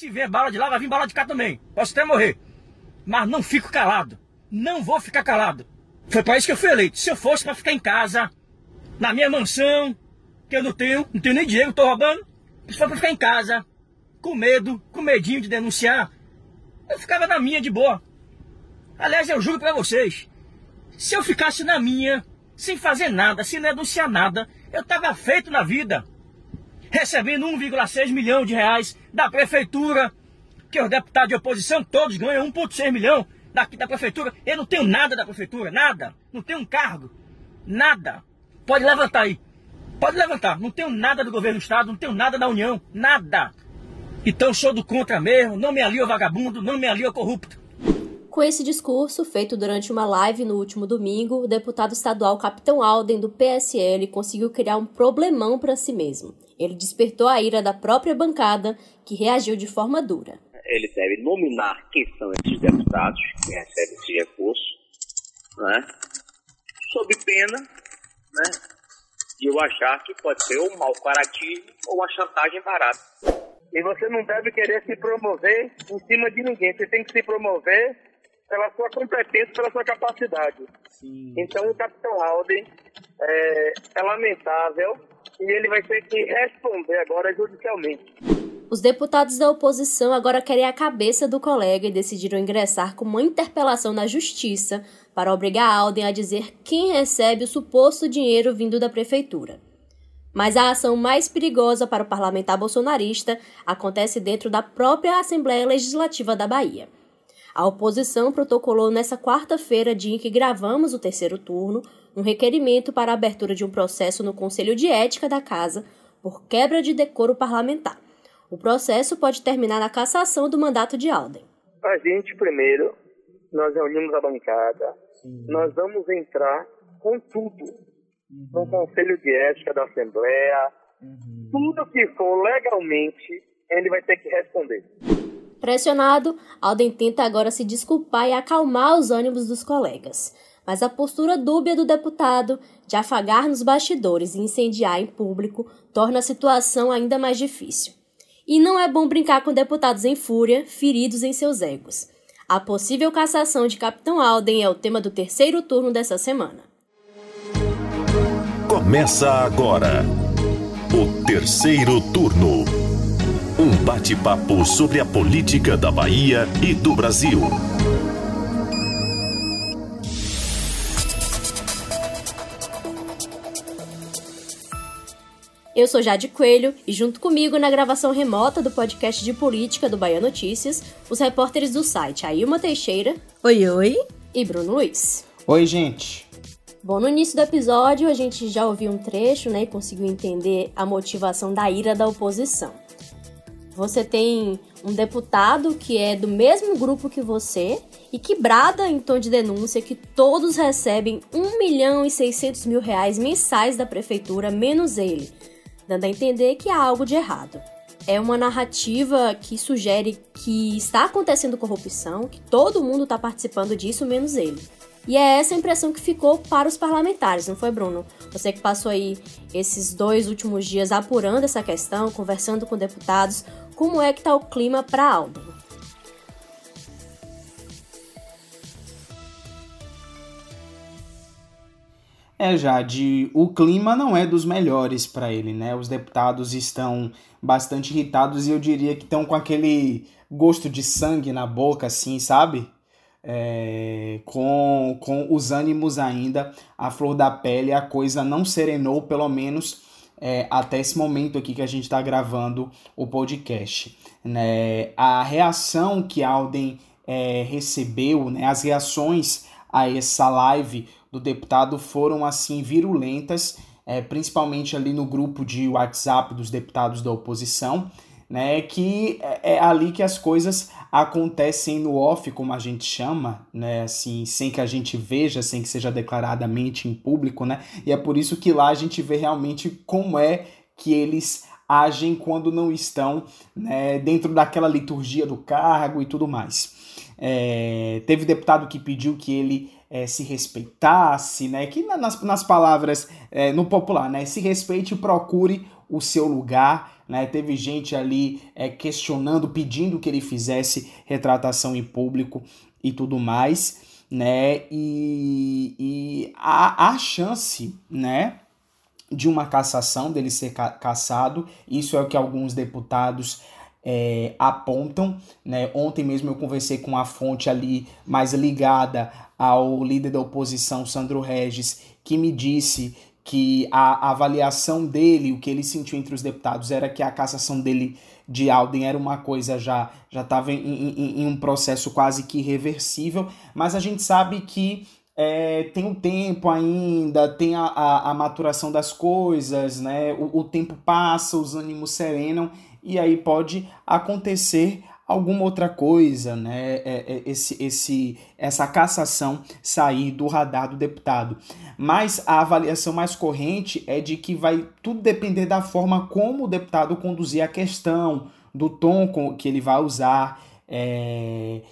Se vier bala de lá, vai vir bala de cá também. Posso até morrer. Mas não fico calado. Não vou ficar calado. Foi para isso que eu fui eleito. Se eu fosse para ficar em casa, na minha mansão, que eu não tenho, não tenho nem dinheiro, tô roubando. For para ficar em casa, com medo, com medinho de denunciar, eu ficava na minha de boa. Aliás, eu juro para vocês, se eu ficasse na minha, sem fazer nada, sem denunciar nada, eu tava feito na vida. Recebendo 1,6 milhão de reais da prefeitura, que os deputados de oposição todos ganham 1,6 milhão daqui da prefeitura. Eu não tenho nada da prefeitura, nada. Não tenho um cargo, nada. Pode levantar aí. Pode levantar. Não tenho nada do governo do estado, não tenho nada da União, nada. Então sou do contra mesmo, não me alio vagabundo, não me alio corrupto. Com esse discurso, feito durante uma live no último domingo, o deputado estadual Capitão Alden, do PSL, conseguiu criar um problemão para si mesmo. Ele despertou a ira da própria bancada, que reagiu de forma dura. Ele deve nominar quem são esses deputados que recebem esse recurso, né? sob pena né? de eu achar que pode ser um mau caratismo ou uma chantagem barata. E você não deve querer se promover em cima de ninguém. Você tem que se promover pela sua competência, pela sua capacidade. Sim. Então, o Capitão Alden é, é lamentável e ele vai ter que responder agora judicialmente. Os deputados da oposição agora querem a cabeça do colega e decidiram ingressar com uma interpelação na justiça para obrigar Alden a dizer quem recebe o suposto dinheiro vindo da prefeitura. Mas a ação mais perigosa para o parlamentar bolsonarista acontece dentro da própria Assembleia Legislativa da Bahia. A oposição protocolou nesta quarta-feira, dia em que gravamos o terceiro turno, um requerimento para a abertura de um processo no Conselho de Ética da Casa por quebra de decoro parlamentar. O processo pode terminar na cassação do mandato de Alden. A gente, primeiro, nós reunimos a bancada, Sim. nós vamos entrar com tudo uhum. no Conselho de Ética da Assembleia, uhum. tudo que for legalmente, ele vai ter que responder. Pressionado, Alden tenta agora se desculpar e acalmar os ânimos dos colegas. Mas a postura dúbia do deputado de afagar nos bastidores e incendiar em público torna a situação ainda mais difícil. E não é bom brincar com deputados em fúria, feridos em seus egos. A possível cassação de Capitão Alden é o tema do terceiro turno dessa semana. Começa agora o terceiro turno. Um bate-papo sobre a política da Bahia e do Brasil. Eu sou Jade Coelho e junto comigo na gravação remota do podcast de política do Bahia Notícias, os repórteres do site Ailma Teixeira. Oi, oi. E Bruno Luiz. Oi, gente. Bom, no início do episódio a gente já ouviu um trecho, né, e conseguiu entender a motivação da ira da oposição. Você tem um deputado que é do mesmo grupo que você e que brada em tom de denúncia que todos recebem 1 milhão e 600 mil reais mensais da prefeitura, menos ele, dando a entender que há algo de errado. É uma narrativa que sugere que está acontecendo corrupção, que todo mundo está participando disso, menos ele. E é essa a impressão que ficou para os parlamentares, não foi, Bruno? Você que passou aí esses dois últimos dias apurando essa questão, conversando com deputados, como é que está o clima para Aldo? É, Jade, o clima não é dos melhores para ele, né? Os deputados estão bastante irritados e eu diria que estão com aquele gosto de sangue na boca, assim, sabe? é, com, com os ânimos ainda à flor da pele, a coisa não serenou, pelo menos é, até esse momento aqui que a gente está gravando o podcast. Né? A reação que Alden é, recebeu, né, as reações a essa live do deputado foram assim virulentas, é, principalmente ali no grupo de WhatsApp dos deputados da oposição né? Que é, é ali que as coisas acontecem no off, como a gente chama, né? Assim, sem que a gente veja, sem que seja declaradamente em público, né? E é por isso que lá a gente vê realmente como é que eles agem quando não estão né, dentro daquela liturgia do cargo e tudo mais. É, teve deputado que pediu que ele é, se respeitasse, né? Que nas, nas palavras é, no popular, né? Se respeite e procure o seu lugar, né? Teve gente ali é, questionando, pedindo que ele fizesse retratação em público e tudo mais, né? E, e a chance, né? De uma cassação, dele ser ca cassado, isso é o que alguns deputados é, apontam. Né? Ontem mesmo eu conversei com a fonte ali mais ligada ao líder da oposição, Sandro Regis, que me disse que a avaliação dele, o que ele sentiu entre os deputados, era que a cassação dele de Alden era uma coisa já já estava em, em, em, um processo quase que irreversível, mas a gente sabe que é, tem um tempo ainda, tem a, a, a maturação das coisas, né? O, o tempo passa, os ânimos serenam e aí pode acontecer alguma outra coisa, né? É, é, esse, esse, essa cassação sair do radar do deputado. Mas a avaliação mais corrente é de que vai tudo depender da forma como o deputado conduzir a questão, do tom que ele vai usar. É,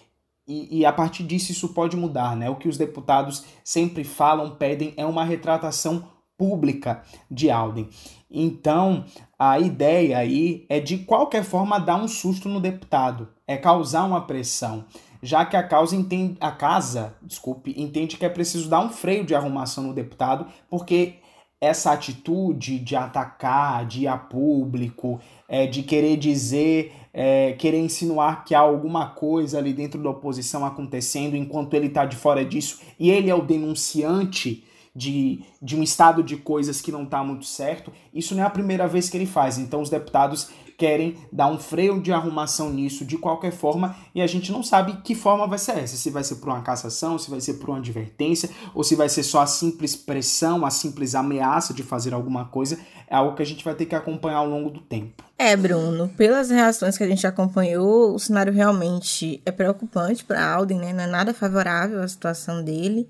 e, e, a partir disso isso pode mudar, né? O que os deputados sempre falam, pedem é uma retratação pública de Alden. Então, a ideia aí é de qualquer forma dar um susto no deputado, é causar uma pressão, já que a causa entende, a casa, desculpe, entende que é preciso dar um freio de arrumação no deputado, porque essa atitude de atacar, de ir a público, é, de querer dizer, é, querer insinuar que há alguma coisa ali dentro da oposição acontecendo enquanto ele está de fora disso e ele é o denunciante de, de um estado de coisas que não está muito certo, isso não é a primeira vez que ele faz. Então os deputados querem dar um freio de arrumação nisso de qualquer forma e a gente não sabe que forma vai ser essa. Se vai ser por uma cassação, se vai ser por uma advertência ou se vai ser só a simples pressão, a simples ameaça de fazer alguma coisa. É algo que a gente vai ter que acompanhar ao longo do tempo. É, Bruno, pelas reações que a gente acompanhou, o cenário realmente é preocupante para Alden, né? Não é nada favorável à situação dele.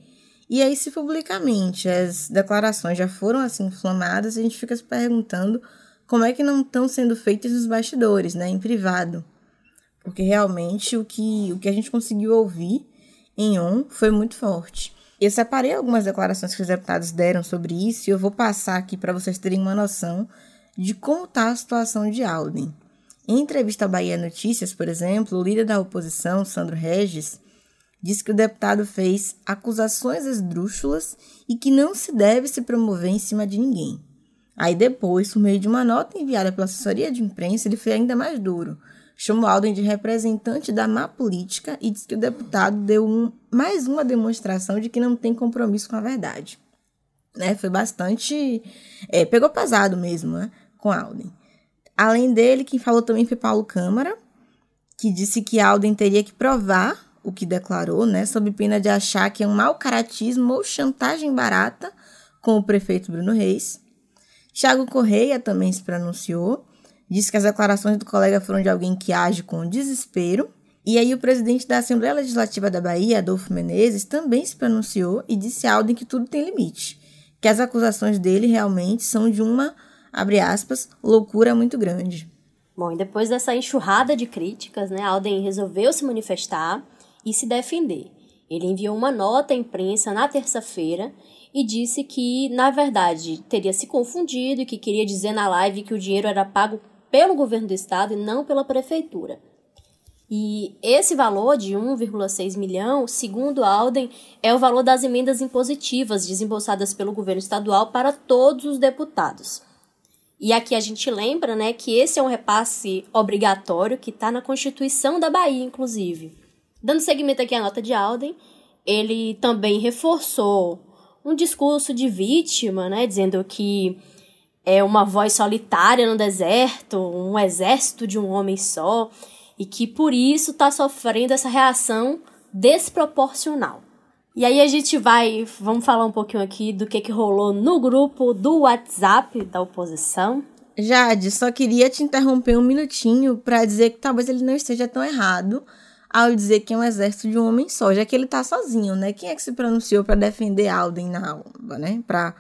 E aí, se publicamente as declarações já foram assim inflamadas, a gente fica se perguntando como é que não estão sendo feitas nos bastidores, né, em privado. Porque realmente o que, o que a gente conseguiu ouvir em on foi muito forte. Eu separei algumas declarações que os deputados deram sobre isso e eu vou passar aqui para vocês terem uma noção de como está a situação de Alden. Em entrevista à Bahia Notícias, por exemplo, o líder da oposição, Sandro Regis, Diz que o deputado fez acusações esdrúxulas e que não se deve se promover em cima de ninguém. Aí depois, por meio de uma nota enviada pela assessoria de imprensa, ele foi ainda mais duro. Chamou Alden de representante da má política e disse que o deputado deu um, mais uma demonstração de que não tem compromisso com a verdade. Né? Foi bastante. É, pegou pesado mesmo né? com Alden. Além dele, quem falou também foi Paulo Câmara, que disse que Alden teria que provar o que declarou, né, sob pena de achar que é um mau caratismo ou chantagem barata com o prefeito Bruno Reis. Tiago Correia também se pronunciou, disse que as declarações do colega foram de alguém que age com desespero. E aí o presidente da Assembleia Legislativa da Bahia, Adolfo Menezes, também se pronunciou e disse a Alden que tudo tem limite, que as acusações dele realmente são de uma, abre aspas, loucura muito grande. Bom, e depois dessa enxurrada de críticas, né, Alden resolveu se manifestar e se defender. Ele enviou uma nota à imprensa na terça-feira e disse que, na verdade, teria se confundido e que queria dizer na live que o dinheiro era pago pelo governo do estado e não pela prefeitura. E esse valor de 1,6 milhão, segundo Alden, é o valor das emendas impositivas desembolsadas pelo governo estadual para todos os deputados. E aqui a gente lembra né, que esse é um repasse obrigatório que está na Constituição da Bahia, inclusive. Dando seguimento aqui à nota de Alden, ele também reforçou um discurso de vítima, né, dizendo que é uma voz solitária no deserto, um exército de um homem só, e que por isso está sofrendo essa reação desproporcional. E aí a gente vai, vamos falar um pouquinho aqui do que, que rolou no grupo do WhatsApp da oposição. Jade, só queria te interromper um minutinho para dizer que talvez ele não esteja tão errado ao dizer que é um exército de um homem só, já que ele tá sozinho, né? Quem é que se pronunciou para defender Alden na alma, né? Para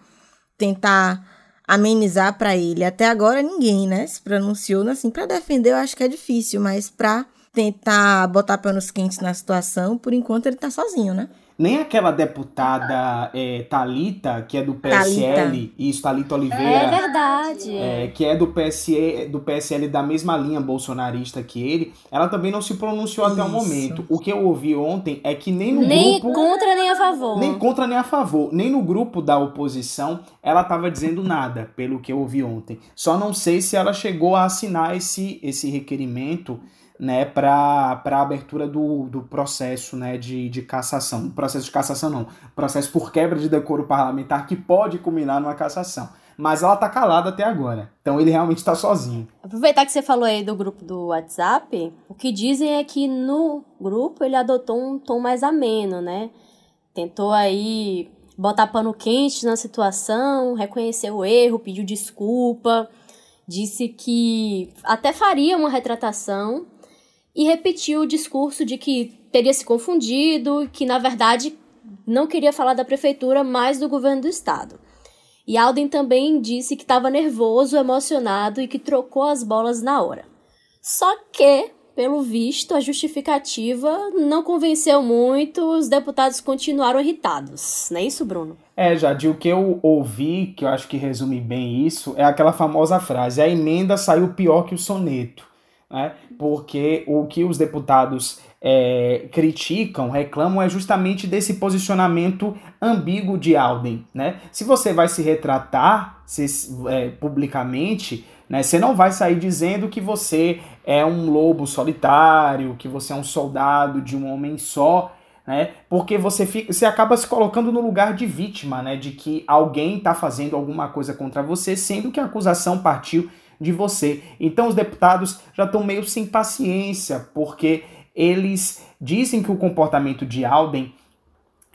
tentar amenizar para ele. Até agora ninguém, né, se pronunciou assim para defender, eu acho que é difícil, mas para tentar botar panos quentes na situação, por enquanto ele tá sozinho, né? Nem aquela deputada é, Talita, que é do PSL, Thalita. isso, Talita Oliveira. É verdade. É, que é do, PSE, do PSL da mesma linha bolsonarista que ele, ela também não se pronunciou isso. até o momento. O que eu ouvi ontem é que nem no nem grupo. Nem contra nem a favor. Nem contra nem a favor. Nem no grupo da oposição ela estava dizendo nada, pelo que eu ouvi ontem. Só não sei se ela chegou a assinar esse, esse requerimento né, para a abertura do, do processo né, de, de cassação. Processo de cassação não, processo por quebra de decoro parlamentar que pode culminar numa cassação. Mas ela tá calada até agora. Então ele realmente está sozinho. Aproveitar que você falou aí do grupo do WhatsApp, o que dizem é que no grupo ele adotou um tom mais ameno, né? Tentou aí botar pano quente na situação, reconheceu o erro, pediu desculpa, disse que até faria uma retratação e repetiu o discurso de que teria se confundido, que na verdade não queria falar da prefeitura, mas do governo do estado. E Alden também disse que estava nervoso, emocionado e que trocou as bolas na hora. Só que, pelo visto, a justificativa não convenceu muito, os deputados continuaram irritados. Não é isso, Bruno? É, Jade, o que eu ouvi, que eu acho que resume bem isso, é aquela famosa frase: a emenda saiu pior que o soneto né? Porque o que os deputados é, criticam, reclamam, é justamente desse posicionamento ambíguo de Alden. Né? Se você vai se retratar se, é, publicamente, né, você não vai sair dizendo que você é um lobo solitário, que você é um soldado de um homem só, né? Porque você, fica, você acaba se colocando no lugar de vítima, né? De que alguém está fazendo alguma coisa contra você, sendo que a acusação partiu de você. Então os deputados já estão meio sem paciência, porque eles dizem que o comportamento de Alden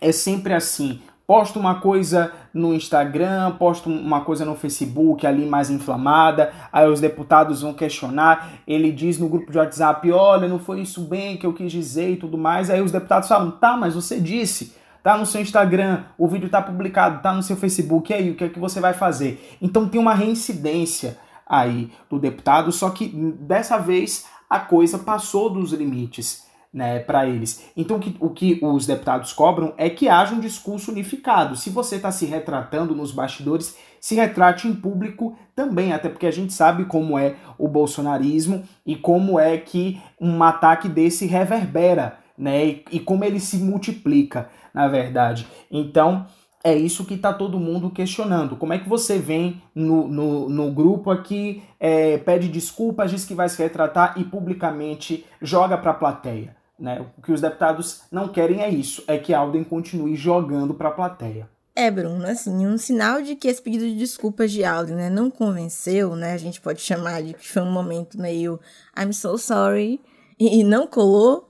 é sempre assim. Posta uma coisa no Instagram, posta uma coisa no Facebook ali mais inflamada, aí os deputados vão questionar, ele diz no grupo de WhatsApp, olha, não foi isso bem que eu quis dizer e tudo mais, aí os deputados falam, tá, mas você disse, tá no seu Instagram, o vídeo tá publicado, tá no seu Facebook, e aí o que é que você vai fazer? Então tem uma reincidência aí do deputado, só que dessa vez a coisa passou dos limites né, para eles. Então, que, o que os deputados cobram é que haja um discurso unificado. Se você está se retratando nos bastidores, se retrate em público também, até porque a gente sabe como é o bolsonarismo e como é que um ataque desse reverbera, né, e, e como ele se multiplica, na verdade. Então, é isso que está todo mundo questionando. Como é que você vem no, no, no grupo aqui, é, pede desculpas, diz que vai se retratar e publicamente joga para a plateia? Né? O que os deputados não querem é isso, é que Alden continue jogando para a plateia. É, Bruno, assim, um sinal de que esse pedido de desculpas de Alden né, não convenceu, né? A gente pode chamar de que foi um momento meio I'm so sorry e não colou,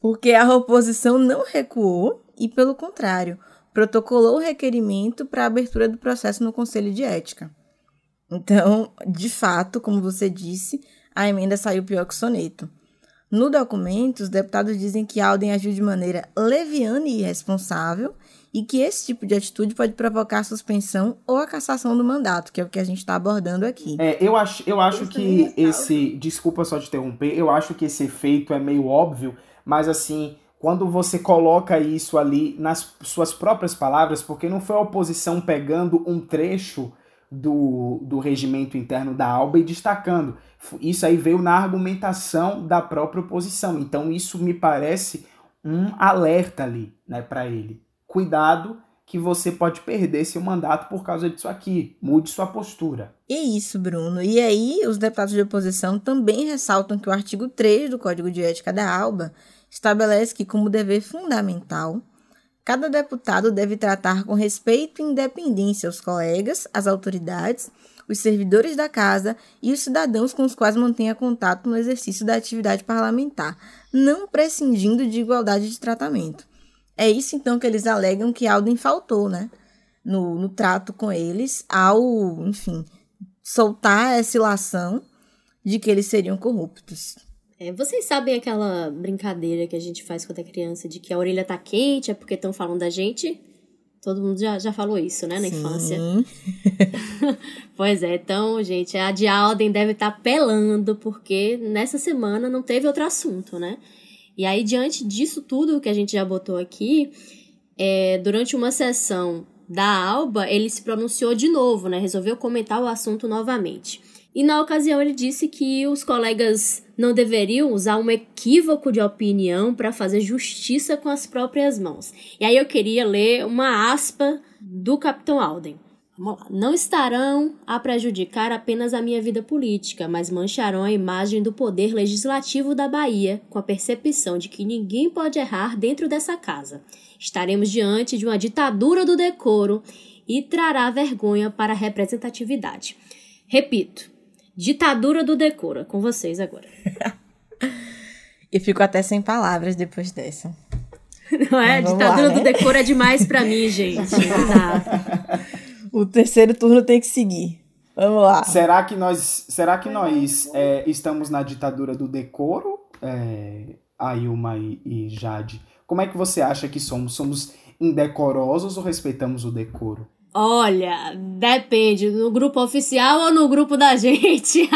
porque a oposição não recuou e, pelo contrário, protocolou o requerimento para a abertura do processo no Conselho de Ética. Então, de fato, como você disse, a emenda saiu pior que o soneto. No documento, os deputados dizem que Alden agiu de maneira leviana e irresponsável e que esse tipo de atitude pode provocar a suspensão ou a cassação do mandato, que é o que a gente está abordando aqui. É, eu acho, eu acho que esse. Desculpa só te interromper, eu acho que esse efeito é meio óbvio, mas assim, quando você coloca isso ali nas suas próprias palavras, porque não foi a oposição pegando um trecho do, do regimento interno da ALBA e destacando. Isso aí veio na argumentação da própria oposição. Então, isso me parece um alerta ali né, para ele. Cuidado que você pode perder seu mandato por causa disso aqui. Mude sua postura. E isso, Bruno. E aí, os deputados de oposição também ressaltam que o artigo 3 do Código de Ética da ALBA estabelece que, como dever fundamental, cada deputado deve tratar com respeito e independência os colegas, as autoridades, os servidores da casa e os cidadãos com os quais mantenha contato no exercício da atividade parlamentar, não prescindindo de igualdade de tratamento. É isso então que eles alegam que Alden faltou, né? No, no trato com eles, ao, enfim, soltar essa ilação de que eles seriam corruptos. É, vocês sabem aquela brincadeira que a gente faz quando é criança de que a orelha tá quente é porque estão falando da gente? Todo mundo já, já falou isso, né, na Sim. infância. pois é, então, gente, a de Alden deve estar tá pelando, porque nessa semana não teve outro assunto, né? E aí, diante disso tudo que a gente já botou aqui, é, durante uma sessão da Alba, ele se pronunciou de novo, né? Resolveu comentar o assunto novamente. E na ocasião ele disse que os colegas não deveriam usar um equívoco de opinião para fazer justiça com as próprias mãos. E aí eu queria ler uma aspa do Capitão Alden. Vamos lá. Não estarão a prejudicar apenas a minha vida política, mas mancharão a imagem do poder legislativo da Bahia, com a percepção de que ninguém pode errar dentro dessa casa. Estaremos diante de uma ditadura do decoro e trará vergonha para a representatividade. Repito, Ditadura do decoro. É com vocês agora. Eu fico até sem palavras depois dessa. Não é? Ditadura lá, né? do decoro é demais para mim, gente. o terceiro turno tem que seguir. Vamos lá. Será que nós, será que nós é, estamos na ditadura do decoro, é, Ailma e, e Jade? Como é que você acha que somos? Somos indecorosos ou respeitamos o decoro? Olha, depende, no grupo oficial ou no grupo da gente.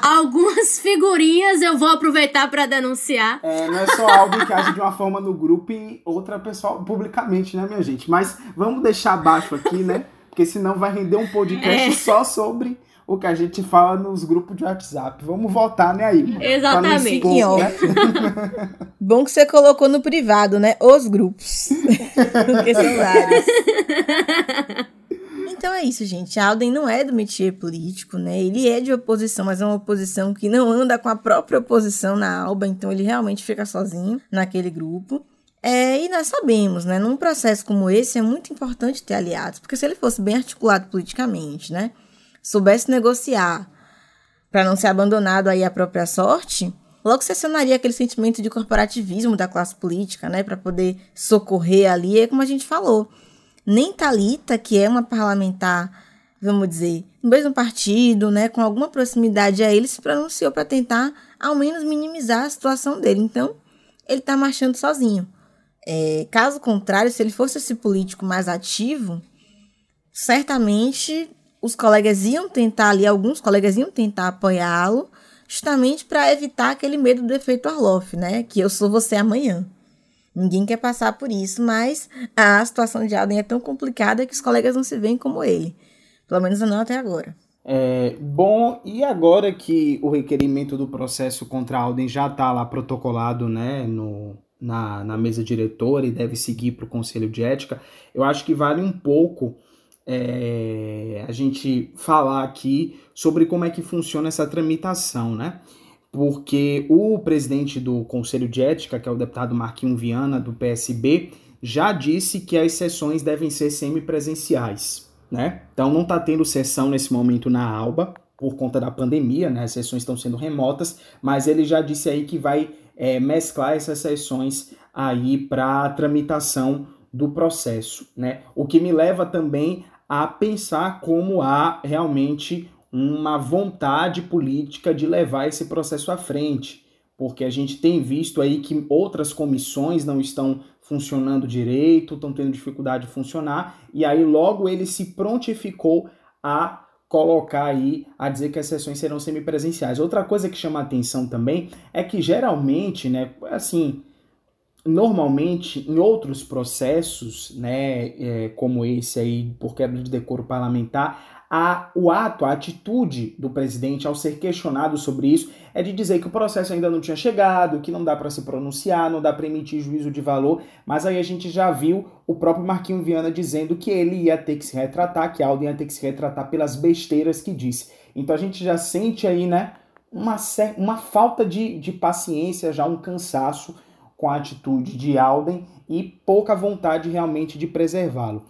Algumas figurinhas eu vou aproveitar para denunciar. É, não é só algo que age de uma forma no grupo e outra pessoal publicamente, né, minha gente? Mas vamos deixar abaixo aqui, né? Porque senão vai render um podcast é. só sobre o que a gente fala nos grupos de WhatsApp. Vamos voltar, né, aí? Exatamente. Expor, né? Bom que você colocou no privado, né? Os grupos. Porque são vários. Então é isso, gente. Alden não é do métier político, né? Ele é de oposição, mas é uma oposição que não anda com a própria oposição na Alba, então ele realmente fica sozinho naquele grupo. É, e nós sabemos, né? Num processo como esse é muito importante ter aliados, porque se ele fosse bem articulado politicamente, né? Soubesse negociar para não ser abandonado aí à própria sorte, logo se acionaria aquele sentimento de corporativismo da classe política, né, para poder socorrer ali, é como a gente falou. Nem Talita, que é uma parlamentar, vamos dizer, no mesmo partido, né, com alguma proximidade a ele, se pronunciou para tentar ao menos minimizar a situação dele. Então, ele está marchando sozinho. É, caso contrário, se ele fosse esse político mais ativo, certamente os colegas iam tentar ali, alguns colegas iam tentar apoiá-lo, justamente para evitar aquele medo do efeito Arloff, né? Que eu sou você amanhã. Ninguém quer passar por isso, mas a situação de Alden é tão complicada que os colegas não se veem como ele. Pelo menos não até agora. É, bom, e agora que o requerimento do processo contra Alden já está lá protocolado né, no, na, na mesa diretora e deve seguir para o Conselho de Ética, eu acho que vale um pouco é, a gente falar aqui sobre como é que funciona essa tramitação, né? Porque o presidente do Conselho de Ética, que é o deputado Marquinhos Viana, do PSB, já disse que as sessões devem ser semipresenciais, né? Então não está tendo sessão nesse momento na ALBA, por conta da pandemia, né? As sessões estão sendo remotas, mas ele já disse aí que vai é, mesclar essas sessões aí para tramitação do processo, né? O que me leva também a pensar como há realmente uma vontade política de levar esse processo à frente, porque a gente tem visto aí que outras comissões não estão funcionando direito, estão tendo dificuldade de funcionar, e aí logo ele se prontificou a colocar aí a dizer que as sessões serão semipresenciais. Outra coisa que chama a atenção também é que geralmente, né, assim, normalmente em outros processos, né, é, como esse aí por quebra de decoro parlamentar, a, o ato, a atitude do presidente ao ser questionado sobre isso é de dizer que o processo ainda não tinha chegado, que não dá para se pronunciar, não dá para emitir juízo de valor, mas aí a gente já viu o próprio Marquinho Viana dizendo que ele ia ter que se retratar, que Alden ia ter que se retratar pelas besteiras que disse. Então a gente já sente aí, né, uma, uma falta de, de paciência, já um cansaço com a atitude de Alden e pouca vontade realmente de preservá-lo.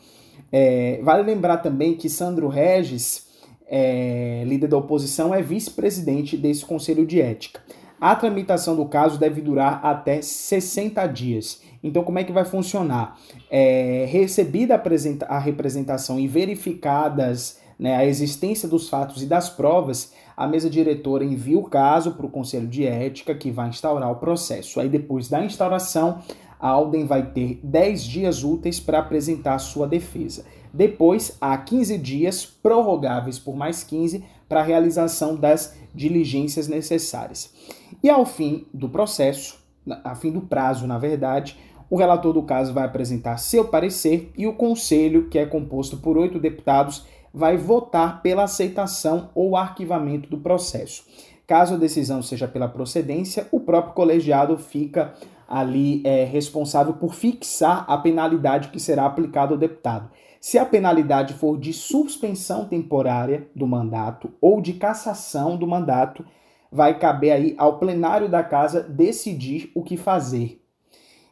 É, vale lembrar também que Sandro Regis, é, líder da oposição, é vice-presidente desse Conselho de Ética. A tramitação do caso deve durar até 60 dias. Então, como é que vai funcionar? É, recebida a representação e verificadas né, a existência dos fatos e das provas, a mesa diretora envia o caso para o Conselho de Ética, que vai instaurar o processo. Aí, depois da instauração, a Alden vai ter 10 dias úteis para apresentar sua defesa. Depois, há 15 dias prorrogáveis por mais 15 para a realização das diligências necessárias. E ao fim do processo, a fim do prazo, na verdade, o relator do caso vai apresentar seu parecer e o conselho, que é composto por oito deputados, vai votar pela aceitação ou arquivamento do processo. Caso a decisão seja pela procedência, o próprio colegiado fica ali é, responsável por fixar a penalidade que será aplicada ao deputado. Se a penalidade for de suspensão temporária do mandato ou de cassação do mandato, vai caber aí ao plenário da casa decidir o que fazer.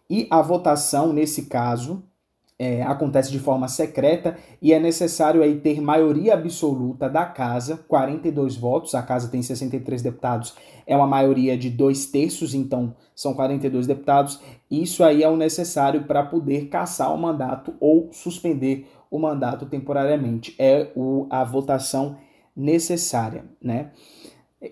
E a votação, nesse caso, é, acontece de forma secreta e é necessário aí ter maioria absoluta da casa, 42 votos, a casa tem 63 deputados, é uma maioria de dois terços, então são 42 deputados. Isso aí é o necessário para poder caçar o mandato ou suspender o mandato temporariamente. É o, a votação necessária, né?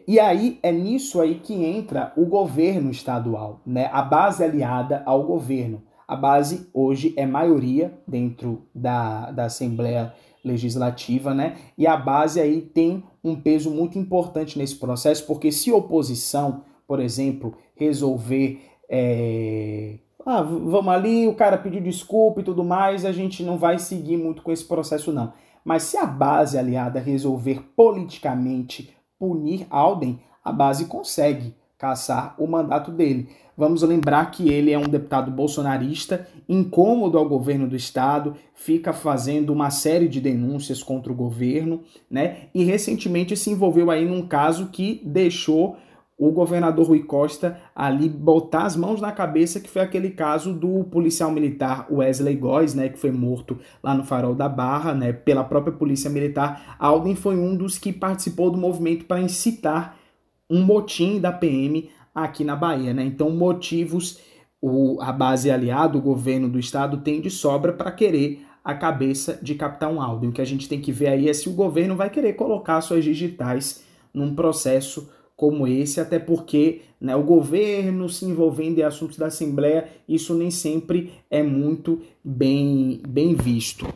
E aí é nisso aí que entra o governo estadual, né? A base aliada ao governo. A base hoje é maioria dentro da, da Assembleia Legislativa, né? E a base aí tem um peso muito importante nesse processo, porque se oposição, por exemplo, resolver. É... Ah, vamos ali, o cara pediu desculpa e tudo mais, a gente não vai seguir muito com esse processo, não. Mas se a base aliada resolver politicamente punir Alden, a base consegue caçar o mandato dele. Vamos lembrar que ele é um deputado bolsonarista, incômodo ao governo do estado, fica fazendo uma série de denúncias contra o governo, né? E recentemente se envolveu aí num caso que deixou o governador Rui Costa ali botar as mãos na cabeça, que foi aquele caso do policial militar Wesley Góes, né, que foi morto lá no Farol da Barra, né, pela própria polícia militar. Alden foi um dos que participou do movimento para incitar um motim da PM aqui na Bahia, né? Então, motivos o, a base aliada, o governo do estado tem de sobra para querer a cabeça de Capitão Alden. O que a gente tem que ver aí é se o governo vai querer colocar suas digitais num processo como esse, até porque né, o governo se envolvendo em assuntos da Assembleia, isso nem sempre é muito bem, bem visto.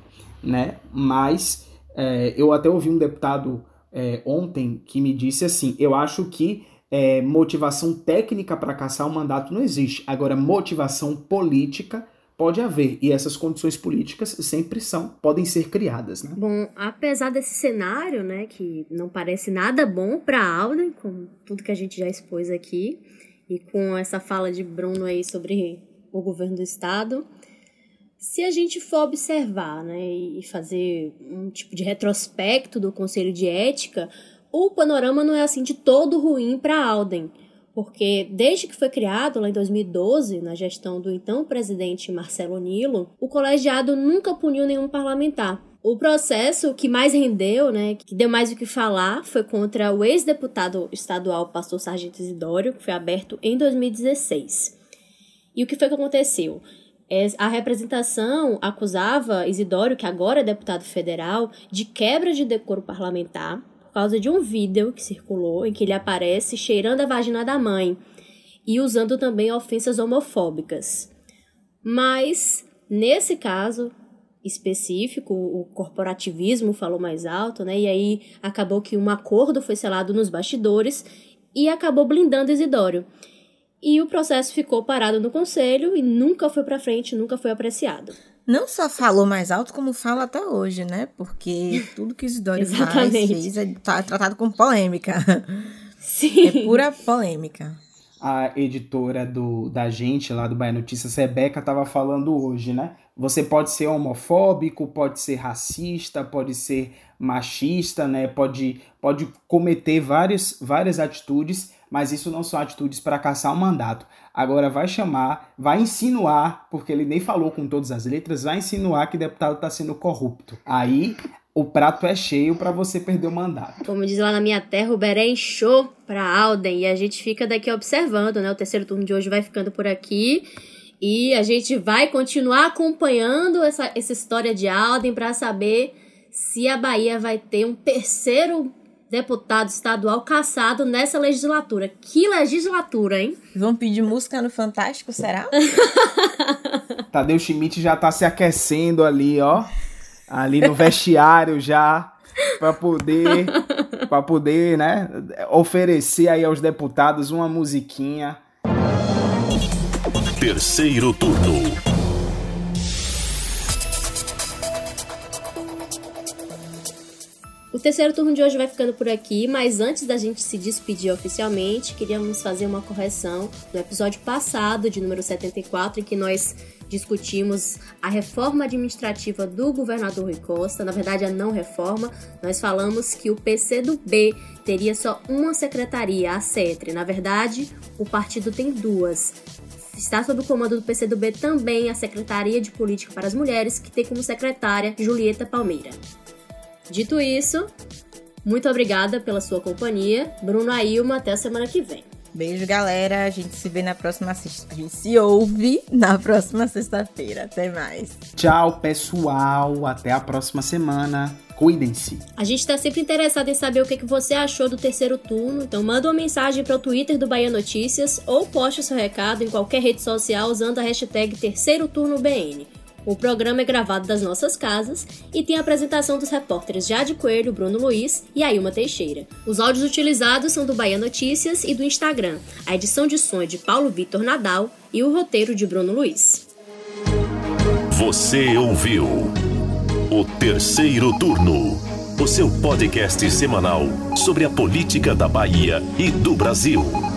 Né? Mas é, eu até ouvi um deputado é, ontem que me disse assim: eu acho que é, motivação técnica para caçar o mandato não existe. Agora, motivação política pode haver e essas condições políticas sempre são podem ser criadas né? bom apesar desse cenário né que não parece nada bom para Alden com tudo que a gente já expôs aqui e com essa fala de Bruno aí sobre o governo do estado se a gente for observar né e fazer um tipo de retrospecto do conselho de ética o panorama não é assim de todo ruim para Alden porque desde que foi criado lá em 2012, na gestão do então presidente Marcelo Nilo, o colegiado nunca puniu nenhum parlamentar. O processo que mais rendeu, né, que deu mais o que falar, foi contra o ex-deputado estadual Pastor Sargento Isidório, que foi aberto em 2016. E o que foi que aconteceu? A representação acusava Isidório, que agora é deputado federal, de quebra de decoro parlamentar, causa de um vídeo que circulou em que ele aparece cheirando a vagina da mãe e usando também ofensas homofóbicas. Mas, nesse caso específico, o corporativismo falou mais alto, né? E aí acabou que um acordo foi selado nos bastidores e acabou blindando Isidório. E o processo ficou parado no conselho e nunca foi para frente, nunca foi apreciado não só falou mais alto, como fala até hoje, né? Porque tudo que Isidoro faz, fez é tá tratado com polêmica. Sim. É pura polêmica. A editora do, da gente lá do Bahia Notícias, Rebeca, estava falando hoje, né? Você pode ser homofóbico, pode ser racista, pode ser machista, né? Pode, pode cometer várias, várias atitudes, mas isso não são atitudes para caçar um mandato. Agora vai chamar, vai insinuar, porque ele nem falou com todas as letras, vai insinuar que o deputado está sendo corrupto. Aí o prato é cheio para você perder o mandato. Como diz lá na minha terra, o Beré inchou para Alden e a gente fica daqui observando, né? O terceiro turno de hoje vai ficando por aqui. E a gente vai continuar acompanhando essa, essa história de Alden para saber se a Bahia vai ter um terceiro deputado estadual caçado nessa legislatura. Que legislatura, hein? Vão pedir música no Fantástico, será? Tadeu Schmidt já tá se aquecendo ali, ó. Ali no vestiário já. para poder, para poder, né, oferecer aí aos deputados uma musiquinha. terceiro turno. O terceiro turno de hoje vai ficando por aqui, mas antes da gente se despedir oficialmente, queríamos fazer uma correção no episódio passado, de número 74, em que nós discutimos a reforma administrativa do governador Rui Costa, na verdade a não reforma, nós falamos que o PCdoB teria só uma secretaria, a CETRE. Na verdade, o partido tem duas. Está sob o comando do PCdoB também a Secretaria de Política para as Mulheres, que tem como secretária Julieta Palmeira. Dito isso, muito obrigada pela sua companhia. Bruno Ailma, até a semana que vem. Beijo, galera. A gente se vê na próxima sexta. A gente se ouve na próxima sexta-feira. Até mais. Tchau, pessoal. Até a próxima semana. Cuidem-se. A gente está sempre interessado em saber o que, que você achou do terceiro turno, então manda uma mensagem para o Twitter do Bahia Notícias ou poste seu recado em qualquer rede social usando a hashtag Terceiro Turno BN. O programa é gravado das nossas casas e tem a apresentação dos repórteres Jade Coelho, Bruno Luiz e Ailma Teixeira. Os áudios utilizados são do Bahia Notícias e do Instagram. A edição de som é de Paulo Vitor Nadal e o roteiro de Bruno Luiz. Você ouviu o terceiro turno, o seu podcast semanal sobre a política da Bahia e do Brasil.